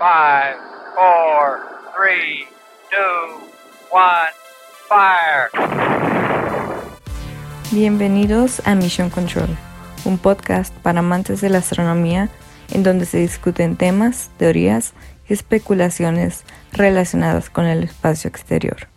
5, 4, 3, 2, 1, fire. Bienvenidos a Mission Control, un podcast para amantes de la astronomía en donde se discuten temas, teorías y especulaciones relacionadas con el espacio exterior.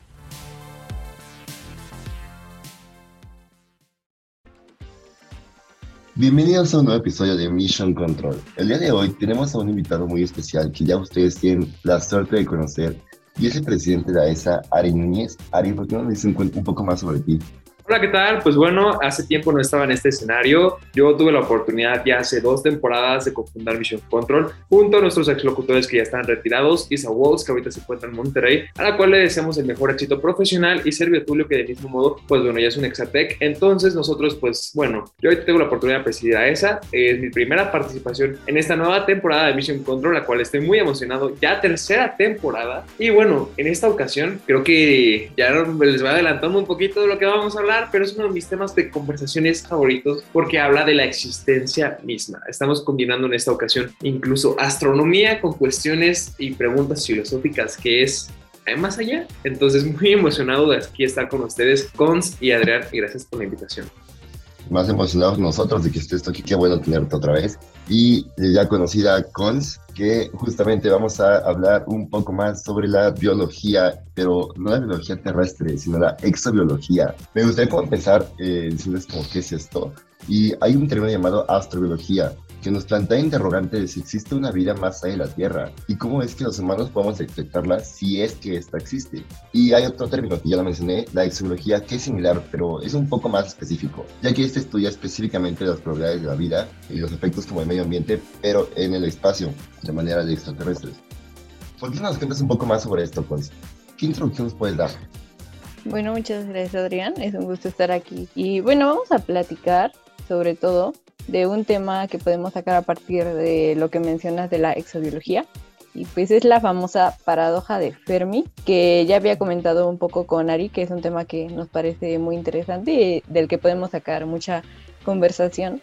Bienvenidos a un nuevo episodio de Mission Control. El día de hoy tenemos a un invitado muy especial que ya ustedes tienen la suerte de conocer y es el presidente de la ESA, Ari Núñez. Ari, ¿por qué no me dicen un poco más sobre ti? Hola, ¿qué tal? Pues bueno, hace tiempo no estaba en este escenario. Yo tuve la oportunidad ya hace dos temporadas de cofundar Mission Control junto a nuestros exlocutores que ya están retirados, Isa Walls, que ahorita se encuentra en Monterrey, a la cual le deseamos el mejor éxito profesional, y Servio Tulio, que de mismo modo, pues bueno, ya es un Exatec. Entonces, nosotros, pues bueno, yo hoy tengo la oportunidad de presidir a esa. Es mi primera participación en esta nueva temporada de Mission Control, la cual estoy muy emocionado. Ya tercera temporada. Y bueno, en esta ocasión, creo que ya les voy adelantando un poquito de lo que vamos a hablar pero es uno de mis temas de conversaciones favoritos porque habla de la existencia misma. Estamos combinando en esta ocasión incluso astronomía con cuestiones y preguntas filosóficas que es ¿hay más allá? Entonces, muy emocionado de aquí estar con ustedes, Cons y Adrián, y gracias por la invitación más emocionados nosotros de que estés aquí. Qué bueno tenerte otra vez. Y ya conocida Cons, que justamente vamos a hablar un poco más sobre la biología, pero no la biología terrestre, sino la exobiología. Me gustaría empezar eh, diciéndoles como qué es esto. Y hay un término llamado astrobiología, que nos plantea interrogantes si existe una vida más allá de la Tierra y cómo es que los humanos podemos detectarla si es que esta existe. Y hay otro término que ya lo mencioné, la exología, que es similar, pero es un poco más específico, ya que este estudia específicamente las probabilidades de la vida y los efectos como el medio ambiente, pero en el espacio, de manera de extraterrestres. ¿Por qué no nos cuentas un poco más sobre esto, pues? ¿Qué introducción nos puedes dar? Bueno, muchas gracias Adrián, es un gusto estar aquí. Y bueno, vamos a platicar sobre todo de un tema que podemos sacar a partir de lo que mencionas de la exobiología. Y pues es la famosa paradoja de Fermi, que ya había comentado un poco con Ari, que es un tema que nos parece muy interesante y del que podemos sacar mucha conversación.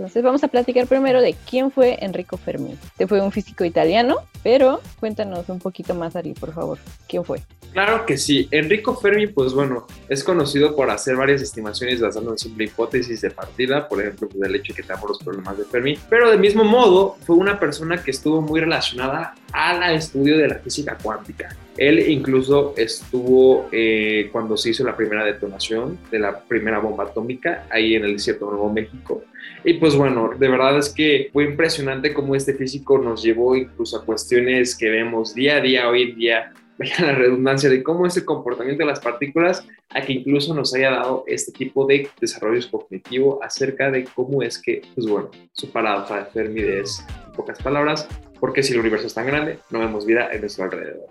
Entonces vamos a platicar primero de quién fue Enrico Fermi. Este fue un físico italiano, pero cuéntanos un poquito más, Ari, por favor. ¿Quién fue? Claro que sí. Enrico Fermi, pues bueno, es conocido por hacer varias estimaciones basando en simple hipótesis de partida, por ejemplo, pues, el hecho de que tenemos los problemas de Fermi. Pero del mismo modo, fue una persona que estuvo muy relacionada al estudio de la física cuántica. Él incluso estuvo eh, cuando se hizo la primera detonación de la primera bomba atómica ahí en el desierto de Nuevo México. Y pues bueno, de verdad es que fue impresionante cómo este físico nos llevó incluso a cuestiones que vemos día a día hoy en día la redundancia de cómo es el comportamiento de las partículas, a que incluso nos haya dado este tipo de desarrollos cognitivo acerca de cómo es que, pues bueno, su paradoja de Fermi es, en pocas palabras, porque si el universo es tan grande, no vemos vida en nuestro alrededor,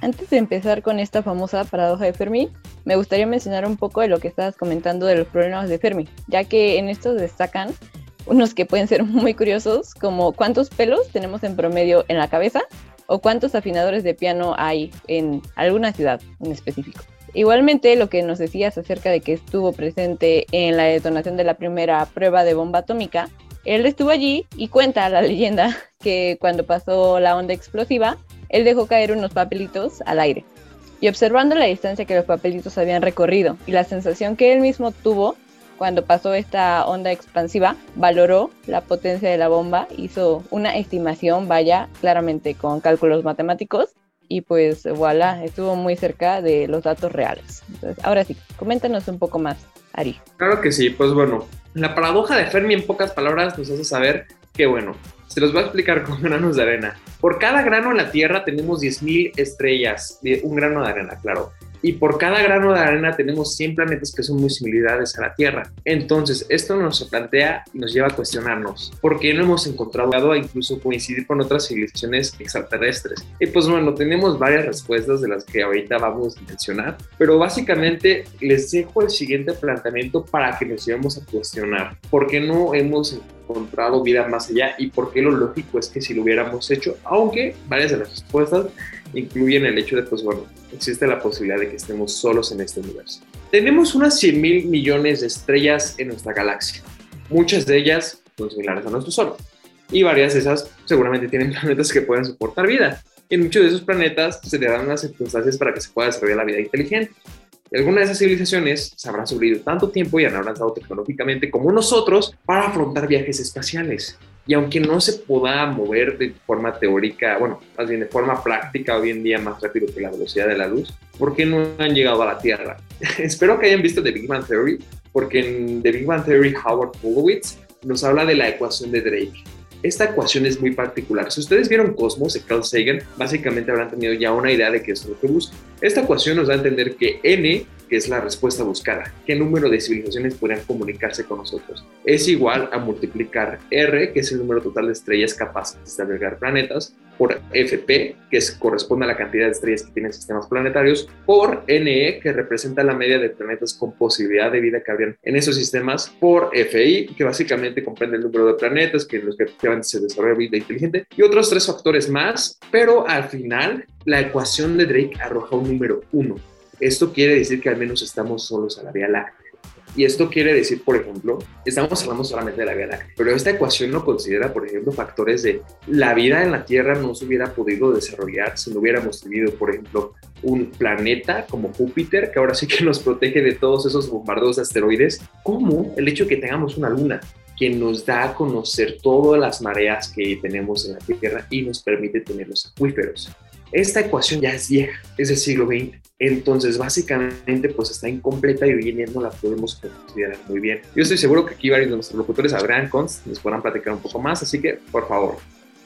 Antes de empezar con esta famosa paradoja de Fermi, me gustaría mencionar un poco de lo que estabas comentando de los problemas de Fermi, ya que en estos destacan unos que pueden ser muy curiosos, como cuántos pelos tenemos en promedio en la cabeza o cuántos afinadores de piano hay en alguna ciudad en específico. Igualmente, lo que nos decías acerca de que estuvo presente en la detonación de la primera prueba de bomba atómica, él estuvo allí y cuenta la leyenda que cuando pasó la onda explosiva, él dejó caer unos papelitos al aire. Y observando la distancia que los papelitos habían recorrido y la sensación que él mismo tuvo cuando pasó esta onda expansiva, valoró la potencia de la bomba, hizo una estimación, vaya, claramente con cálculos matemáticos, y pues voilà, estuvo muy cerca de los datos reales. Entonces, ahora sí, coméntanos un poco más, Ari. Claro que sí, pues bueno, la paradoja de Fermi en pocas palabras nos hace saber que bueno, se los voy a explicar con granos de arena. Por cada grano en la Tierra tenemos 10.000 estrellas, un grano de arena, claro y por cada grano de arena tenemos 100 planetas que son muy similares a la Tierra. Entonces, esto nos plantea y nos lleva a cuestionarnos por qué no hemos encontrado a incluso coincidir con otras civilizaciones extraterrestres. Y pues bueno, tenemos varias respuestas de las que ahorita vamos a mencionar, pero básicamente les dejo el siguiente planteamiento para que nos llevemos a cuestionar por qué no hemos encontrado vida más allá y por qué lo lógico es que si lo hubiéramos hecho, aunque varias de las respuestas incluyen el hecho de, pues bueno, existe la posibilidad de que estemos solos en este universo. Tenemos unas 100 mil millones de estrellas en nuestra galaxia, muchas de ellas son similares a nuestro Sol. y varias de esas seguramente tienen planetas que pueden soportar vida. En muchos de esos planetas se le dan las circunstancias para que se pueda desarrollar la vida inteligente. Algunas de esas civilizaciones se habrán sobrevivido tanto tiempo y han avanzado tecnológicamente como nosotros para afrontar viajes espaciales. Y aunque no se pueda mover de forma teórica, bueno, más bien de forma práctica hoy en día más rápido que la velocidad de la luz, ¿por qué no han llegado a la Tierra? Espero que hayan visto The Big Bang Theory, porque en The Big Bang Theory Howard Wolowitz nos habla de la ecuación de Drake. Esta ecuación es muy particular. Si ustedes vieron Cosmos de Carl Sagan, básicamente habrán tenido ya una idea de qué es lo que busca. Esta ecuación nos da a entender que n que es la respuesta buscada, qué número de civilizaciones podrían comunicarse con nosotros. Es igual a multiplicar R, que es el número total de estrellas capaces de albergar planetas, por FP, que corresponde a la cantidad de estrellas que tienen sistemas planetarios, por NE, que representa la media de planetas con posibilidad de vida que habrían en esos sistemas, por FI, que básicamente comprende el número de planetas que en los que se desarrolla vida inteligente, y otros tres factores más, pero al final la ecuación de Drake arroja un número 1 esto quiere decir que al menos estamos solos a la Vía Láctea. Y esto quiere decir, por ejemplo, estamos hablando solamente de la Vía Láctea, pero esta ecuación no considera, por ejemplo, factores de la vida en la Tierra no se hubiera podido desarrollar si no hubiéramos tenido, por ejemplo, un planeta como Júpiter, que ahora sí que nos protege de todos esos bombardeos de asteroides, como el hecho de que tengamos una luna que nos da a conocer todas las mareas que tenemos en la Tierra y nos permite tener los acuíferos. Esta ecuación ya es vieja, es del siglo XX. Entonces, básicamente, pues está incompleta y hoy en día no la podemos considerar muy bien. Yo estoy seguro que aquí varios de nuestros locutores habrán cons, nos podrán platicar un poco más, así que, por favor.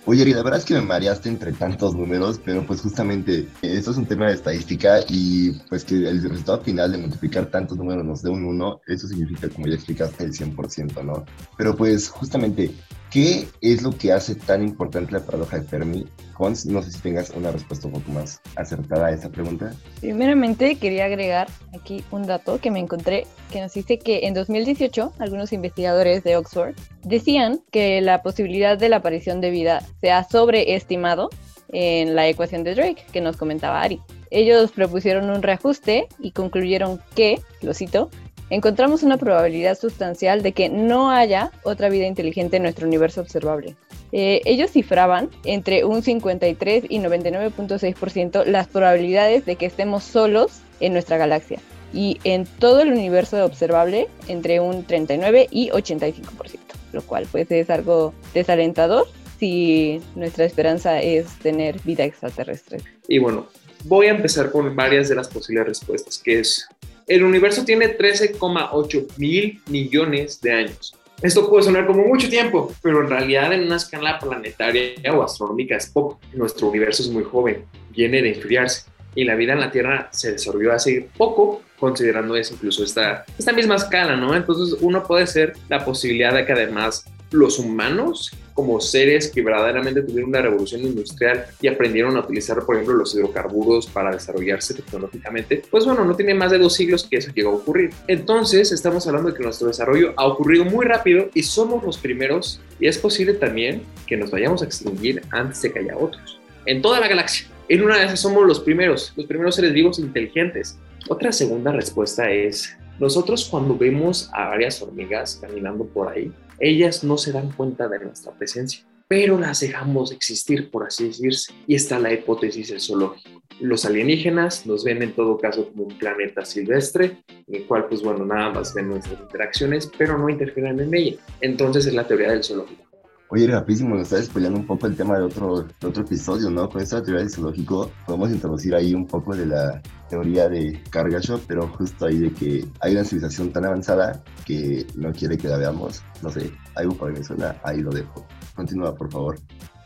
Oye, la verdad es que me mareaste entre tantos números, pero pues justamente esto es un tema de estadística y pues que el resultado final de multiplicar tantos números nos dé un 1, eso significa, como ya explicaste, el 100%, ¿no? Pero pues justamente ¿Qué es lo que hace tan importante la paradoja de Fermi? Cons, no sé si tengas una respuesta un poco más acertada a esa pregunta. Primeramente, quería agregar aquí un dato que me encontré que nos dice que en 2018 algunos investigadores de Oxford decían que la posibilidad de la aparición de vida se ha sobreestimado en la ecuación de Drake que nos comentaba Ari. Ellos propusieron un reajuste y concluyeron que, lo cito, encontramos una probabilidad sustancial de que no haya otra vida inteligente en nuestro universo observable. Eh, ellos cifraban entre un 53 y 99.6% las probabilidades de que estemos solos en nuestra galaxia y en todo el universo observable entre un 39 y 85%, lo cual pues es algo desalentador si nuestra esperanza es tener vida extraterrestre. Y bueno, voy a empezar con varias de las posibles respuestas, que es el universo tiene 13,8 mil millones de años. Esto puede sonar como mucho tiempo, pero en realidad en una escala planetaria o astronómica es poco. Nuestro universo es muy joven, viene de enfriarse y la vida en la Tierra se desarrolló hace poco, considerando eso incluso esta, esta misma escala, ¿no? Entonces uno puede ser la posibilidad de que además los humanos como seres que verdaderamente tuvieron una revolución industrial y aprendieron a utilizar, por ejemplo, los hidrocarburos para desarrollarse tecnológicamente, pues bueno, no tiene más de dos siglos que eso llegó a ocurrir. Entonces, estamos hablando de que nuestro desarrollo ha ocurrido muy rápido y somos los primeros y es posible también que nos vayamos a extinguir antes de que haya otros. En toda la galaxia. En una de esas somos los primeros, los primeros seres vivos inteligentes. Otra segunda respuesta es, nosotros cuando vemos a varias hormigas caminando por ahí, ellas no se dan cuenta de nuestra presencia, pero las dejamos existir, por así decirse. Y está la hipótesis del zoológico. Los alienígenas nos ven en todo caso como un planeta silvestre, en el cual, pues bueno, nada más ven nuestras interacciones, pero no interfieren en ella. Entonces es la teoría del zoológico. Oye, rapidísimo, nos estás spoileando un poco el tema de otro, otro episodio, ¿no? Con esta teoría del zoológico podemos introducir ahí un poco de la teoría de Kargashev, pero justo ahí de que hay una civilización tan avanzada que no quiere que la veamos. No sé, algo para mí suena, ahí lo dejo. Continúa, por favor.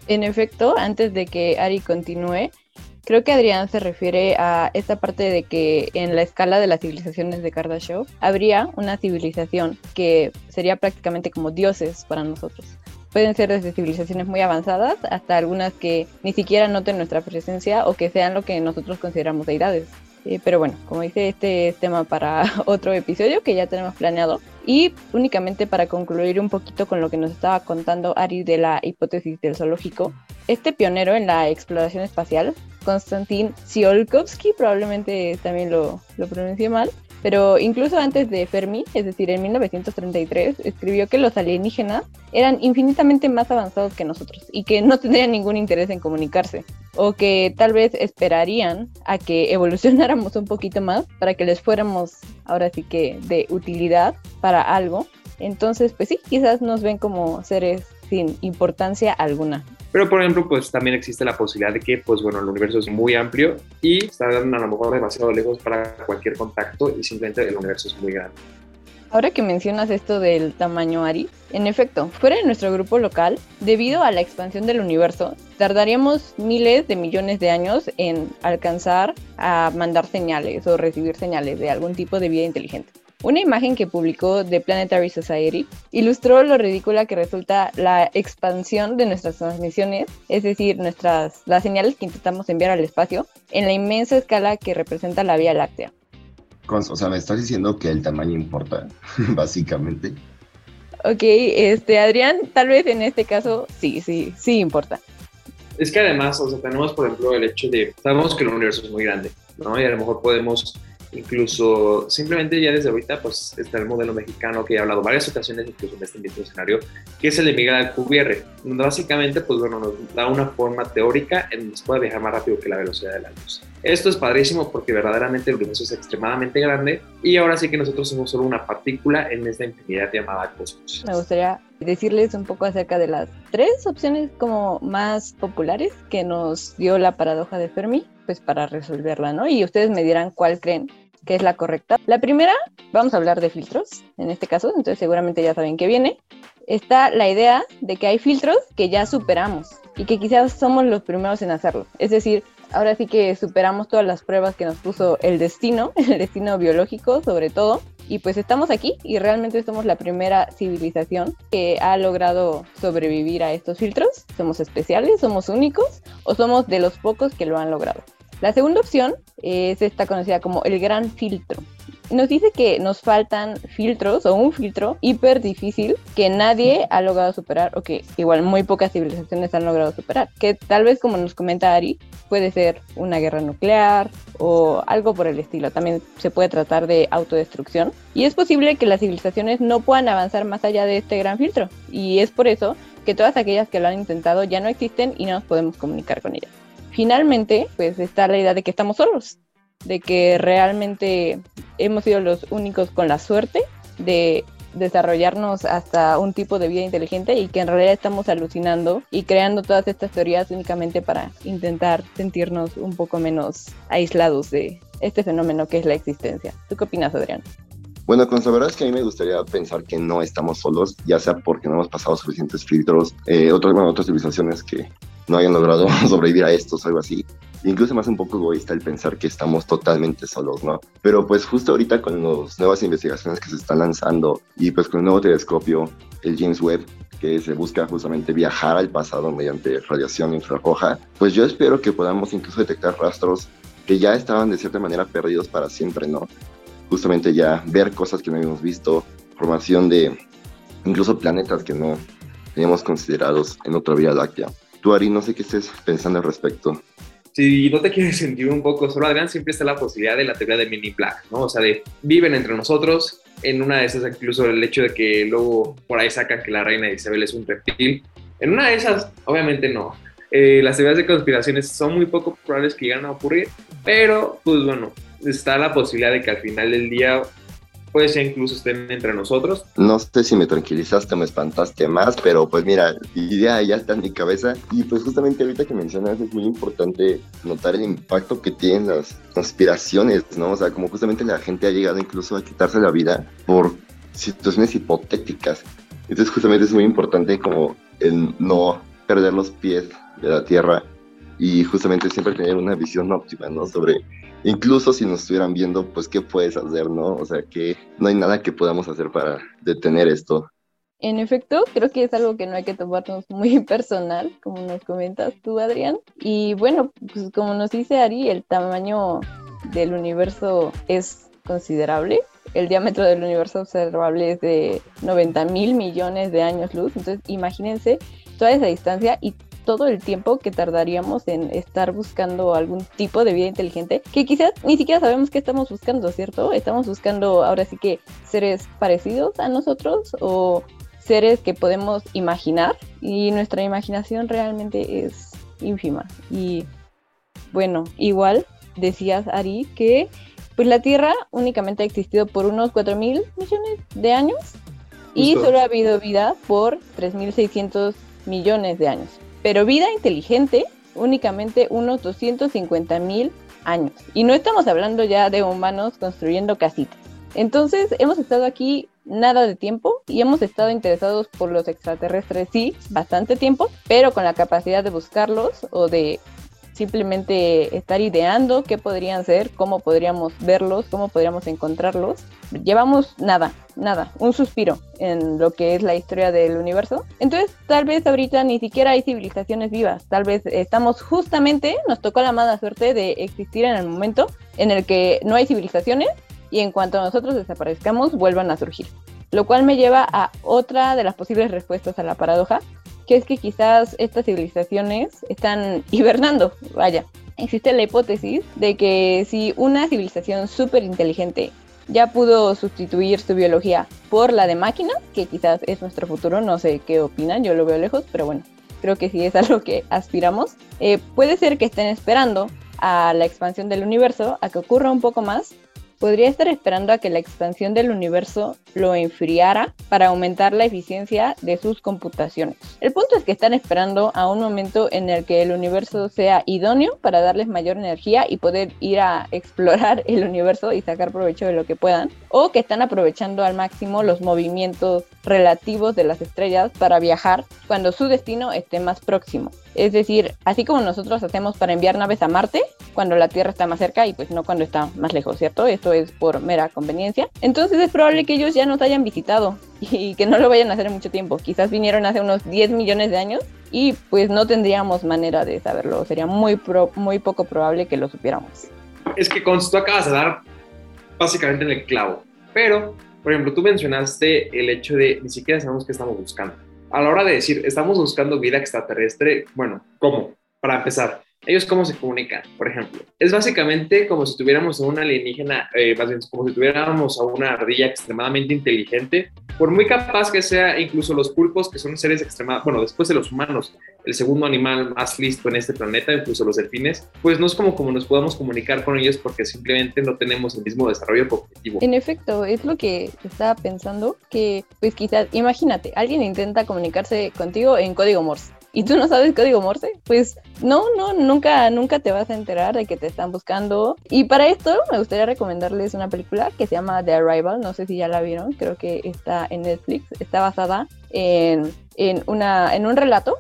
En efecto, antes de que Ari continúe, creo que Adrián se refiere a esta parte de que en la escala de las civilizaciones de Kardashev habría una civilización que sería prácticamente como dioses para nosotros pueden ser desde civilizaciones muy avanzadas hasta algunas que ni siquiera noten nuestra presencia o que sean lo que nosotros consideramos deidades. Eh, pero bueno, como dice, este es tema para otro episodio que ya tenemos planeado. Y únicamente para concluir un poquito con lo que nos estaba contando Ari de la hipótesis del zoológico, este pionero en la exploración espacial, Konstantin Tsiolkovsky, probablemente también lo, lo pronuncié mal, pero incluso antes de Fermi, es decir, en 1933, escribió que los alienígenas eran infinitamente más avanzados que nosotros y que no tendrían ningún interés en comunicarse, o que tal vez esperarían a que evolucionáramos un poquito más para que les fuéramos ahora sí que de utilidad para algo. Entonces, pues sí, quizás nos ven como seres sin importancia alguna. Pero, por ejemplo, pues también existe la posibilidad de que, pues bueno, el universo es muy amplio y está a lo mejor demasiado lejos para cualquier contacto y simplemente el universo es muy grande. Ahora que mencionas esto del tamaño Ari, en efecto, fuera de nuestro grupo local, debido a la expansión del universo, tardaríamos miles de millones de años en alcanzar a mandar señales o recibir señales de algún tipo de vida inteligente. Una imagen que publicó The Planetary Society ilustró lo ridícula que resulta la expansión de nuestras transmisiones, es decir, nuestras, las señales que intentamos enviar al espacio, en la inmensa escala que representa la Vía Láctea. O sea, me estás diciendo que el tamaño importa, básicamente. Ok, este, Adrián, tal vez en este caso sí, sí, sí importa. Es que además, o sea, tenemos, por ejemplo, el hecho de, sabemos que el universo es muy grande, ¿no? Y a lo mejor podemos Incluso simplemente ya desde ahorita pues está el modelo mexicano que he hablado varias ocasiones, incluso en este mismo escenario, que es el de Miguel Alcubierre. Básicamente pues bueno, nos da una forma teórica en donde se puede viajar más rápido que la velocidad de la luz. Esto es padrísimo porque verdaderamente el universo es extremadamente grande y ahora sí que nosotros somos solo una partícula en esta infinidad llamada cosmos. Me gustaría decirles un poco acerca de las tres opciones como más populares que nos dio la paradoja de Fermi, pues para resolverla, ¿no? Y ustedes me dirán cuál creen que es la correcta. La primera, vamos a hablar de filtros, en este caso, entonces seguramente ya saben que viene. Está la idea de que hay filtros que ya superamos y que quizás somos los primeros en hacerlo. Es decir, ahora sí que superamos todas las pruebas que nos puso el destino, el destino biológico sobre todo, y pues estamos aquí y realmente somos la primera civilización que ha logrado sobrevivir a estos filtros. Somos especiales, somos únicos o somos de los pocos que lo han logrado. La segunda opción es esta conocida como el gran filtro. Nos dice que nos faltan filtros o un filtro hiper difícil que nadie ha logrado superar o que igual muy pocas civilizaciones han logrado superar. Que tal vez como nos comenta Ari, puede ser una guerra nuclear o algo por el estilo. También se puede tratar de autodestrucción. Y es posible que las civilizaciones no puedan avanzar más allá de este gran filtro. Y es por eso que todas aquellas que lo han intentado ya no existen y no nos podemos comunicar con ellas finalmente, pues está la idea de que estamos solos, de que realmente hemos sido los únicos con la suerte de desarrollarnos hasta un tipo de vida inteligente y que en realidad estamos alucinando y creando todas estas teorías únicamente para intentar sentirnos un poco menos aislados de este fenómeno que es la existencia. ¿Tú qué opinas, Adrián? Bueno, con la verdad es que a mí me gustaría pensar que no estamos solos, ya sea porque no hemos pasado suficientes filtros, eh, otras, otras civilizaciones que no hayan logrado sobrevivir a estos algo así. Incluso más un poco egoísta el pensar que estamos totalmente solos, ¿no? Pero pues justo ahorita con las nuevas investigaciones que se están lanzando y pues con el nuevo telescopio, el James Webb, que se busca justamente viajar al pasado mediante radiación infrarroja, pues yo espero que podamos incluso detectar rastros que ya estaban de cierta manera perdidos para siempre, ¿no? Justamente ya ver cosas que no habíamos visto, formación de incluso planetas que no teníamos considerados en otra Vía Láctea. Tú, no sé qué estés pensando al respecto. Si no te quieres sentir un poco solo, Adrián, siempre está la posibilidad de la teoría de mini black, ¿no? O sea, de viven entre nosotros. En una de esas, incluso el hecho de que luego por ahí sacan que la reina Isabel es un reptil. En una de esas, obviamente no. Eh, las teorías de conspiraciones son muy poco probables que lleguen a ocurrir, pero pues bueno, está la posibilidad de que al final del día puede ser incluso estén entre nosotros. No sé si me tranquilizaste o me espantaste más, pero pues mira, idea ya está en mi cabeza y pues justamente ahorita que mencionas es muy importante notar el impacto que tienen las conspiraciones, ¿no? O sea, como justamente la gente ha llegado incluso a quitarse la vida por situaciones hipotéticas. Entonces justamente es muy importante como el no perder los pies de la tierra y justamente siempre tener una visión óptima, ¿no? Sobre incluso si nos estuvieran viendo, pues qué puedes hacer, ¿no? O sea, que no hay nada que podamos hacer para detener esto. En efecto, creo que es algo que no hay que tomarnos muy personal, como nos comentas tú, Adrián. Y bueno, pues como nos dice Ari, el tamaño del universo es considerable. El diámetro del universo observable es de 90 mil millones de años luz. Entonces, imagínense toda esa distancia y todo el tiempo que tardaríamos en estar buscando algún tipo de vida inteligente, que quizás ni siquiera sabemos qué estamos buscando, ¿cierto? Estamos buscando ahora sí que seres parecidos a nosotros o seres que podemos imaginar y nuestra imaginación realmente es ínfima. Y bueno, igual decías, Ari, que pues la Tierra únicamente ha existido por unos 4 mil millones de años y solo ha habido vida por 3.600 millones de años. Pero vida inteligente, únicamente unos 250 mil años. Y no estamos hablando ya de humanos construyendo casitas. Entonces hemos estado aquí nada de tiempo y hemos estado interesados por los extraterrestres, sí, bastante tiempo, pero con la capacidad de buscarlos o de simplemente estar ideando qué podrían ser, cómo podríamos verlos, cómo podríamos encontrarlos. Llevamos nada, nada, un suspiro en lo que es la historia del universo. Entonces, tal vez ahorita ni siquiera hay civilizaciones vivas, tal vez estamos justamente, nos tocó la mala suerte de existir en el momento en el que no hay civilizaciones y en cuanto nosotros desaparezcamos vuelvan a surgir. Lo cual me lleva a otra de las posibles respuestas a la paradoja, que es que quizás estas civilizaciones están hibernando, vaya. Existe la hipótesis de que si una civilización súper inteligente ya pudo sustituir su biología por la de máquinas, que quizás es nuestro futuro, no sé qué opinan, yo lo veo lejos, pero bueno, creo que sí es a lo que aspiramos, eh, puede ser que estén esperando a la expansión del universo, a que ocurra un poco más podría estar esperando a que la expansión del universo lo enfriara para aumentar la eficiencia de sus computaciones. El punto es que están esperando a un momento en el que el universo sea idóneo para darles mayor energía y poder ir a explorar el universo y sacar provecho de lo que puedan, o que están aprovechando al máximo los movimientos relativos de las estrellas para viajar cuando su destino esté más próximo. Es decir, así como nosotros hacemos para enviar naves a Marte, cuando la Tierra está más cerca y pues no cuando está más lejos, ¿cierto? Esto es por mera conveniencia. Entonces es probable que ellos ya nos hayan visitado y que no lo vayan a hacer en mucho tiempo. Quizás vinieron hace unos 10 millones de años y pues no tendríamos manera de saberlo. Sería muy, muy poco probable que lo supiéramos. Es que con tú acabas de dar básicamente en el clavo. Pero, por ejemplo, tú mencionaste el hecho de ni siquiera sabemos qué estamos buscando. A la hora de decir, estamos buscando vida extraterrestre, bueno, ¿cómo? Para empezar, ellos cómo se comunican, por ejemplo. Es básicamente como si tuviéramos a una alienígena, eh, como si tuviéramos a una ardilla extremadamente inteligente, por muy capaz que sea, incluso los pulpos, que son seres extremadamente, bueno, después de los humanos, el segundo animal más listo en este planeta, incluso los delfines, pues no es como, como nos podamos comunicar con ellos porque simplemente no tenemos el mismo desarrollo cognitivo. En efecto, es lo que estaba pensando, que pues quizás, imagínate, alguien intenta comunicarse contigo en código Morse y tú no sabes código Morse, pues no, no, nunca, nunca te vas a enterar de que te están buscando. Y para esto me gustaría recomendarles una película que se llama The Arrival, no sé si ya la vieron, creo que está en Netflix, está basada en, en, una, en un relato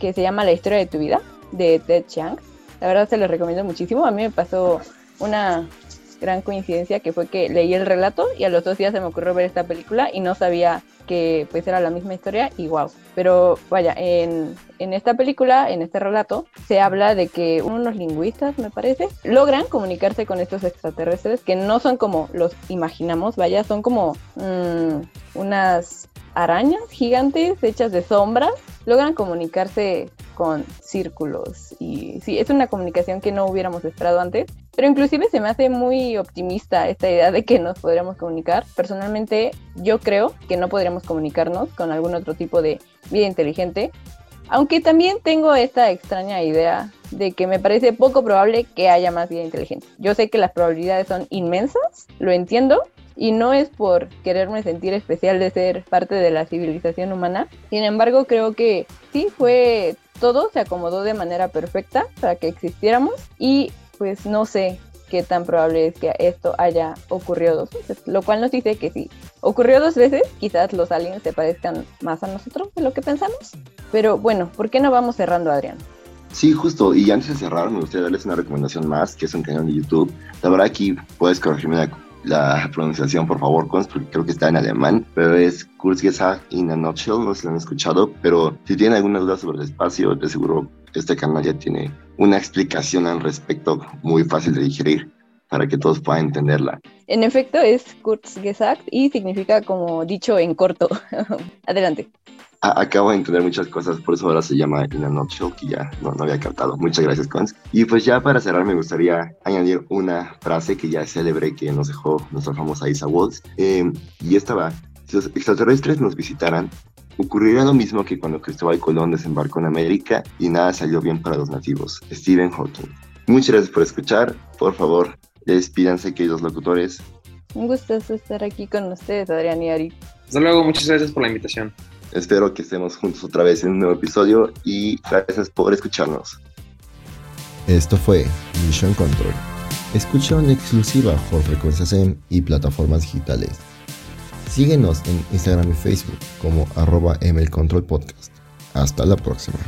que se llama La historia de tu vida, de Ted Chiang. La verdad se los recomiendo muchísimo, a mí me pasó una gran coincidencia que fue que leí el relato y a los dos días se me ocurrió ver esta película y no sabía que pues era la misma historia y wow. Pero vaya, en, en esta película, en este relato, se habla de que unos lingüistas, me parece, logran comunicarse con estos extraterrestres que no son como los imaginamos, vaya, son como mmm, unas arañas gigantes hechas de sombras, logran comunicarse con círculos y sí, es una comunicación que no hubiéramos esperado antes, pero inclusive se me hace muy optimista esta idea de que nos podríamos comunicar. Personalmente yo creo que no podríamos comunicarnos con algún otro tipo de vida inteligente, aunque también tengo esta extraña idea de que me parece poco probable que haya más vida inteligente. Yo sé que las probabilidades son inmensas, lo entiendo, y no es por quererme sentir especial de ser parte de la civilización humana. Sin embargo, creo que sí fue todo se acomodó de manera perfecta para que existiéramos y pues no sé qué tan probable es que esto haya ocurrido dos veces, lo cual nos dice que si ocurrió dos veces, quizás los aliens se parezcan más a nosotros de lo que pensamos. Pero bueno, ¿por qué no vamos cerrando, Adrián? Sí, justo. Y antes de cerrar, me gustaría darles una recomendación más, que es un canal de YouTube. La verdad aquí puedes corregirme la la pronunciación, por favor, porque creo que está en alemán, pero es Kurzgesagt in a nutshell, no sé si lo han escuchado, pero si tienen alguna duda sobre el espacio, de seguro este canal ya tiene una explicación al respecto muy fácil de digerir. para que todos puedan entenderla. En efecto, es kurz gesagt y significa como dicho en corto. Adelante. acabo de entender muchas cosas, por eso ahora se llama In a Nutshell, que ya no, no había captado. Muchas gracias, Cons. Y pues ya para cerrar, me gustaría añadir una frase que ya es célebre que nos dejó nuestra famosa Isa Waltz. Eh, y esta va: Si los extraterrestres nos visitaran, ocurriría lo mismo que cuando Cristóbal Colón desembarcó en América y nada salió bien para los nativos. Stephen Hawking. Muchas gracias por escuchar. Por favor, despídanse, queridos locutores. Un gusto estar aquí con ustedes, Adrián y Ari. Hasta luego, muchas gracias por la invitación. Espero que estemos juntos otra vez en un nuevo episodio y gracias por escucharnos. Esto fue Mission Control. Escucha en exclusiva por Frecuencias M y plataformas digitales. Síguenos en Instagram y Facebook como arroba Control Podcast. Hasta la próxima.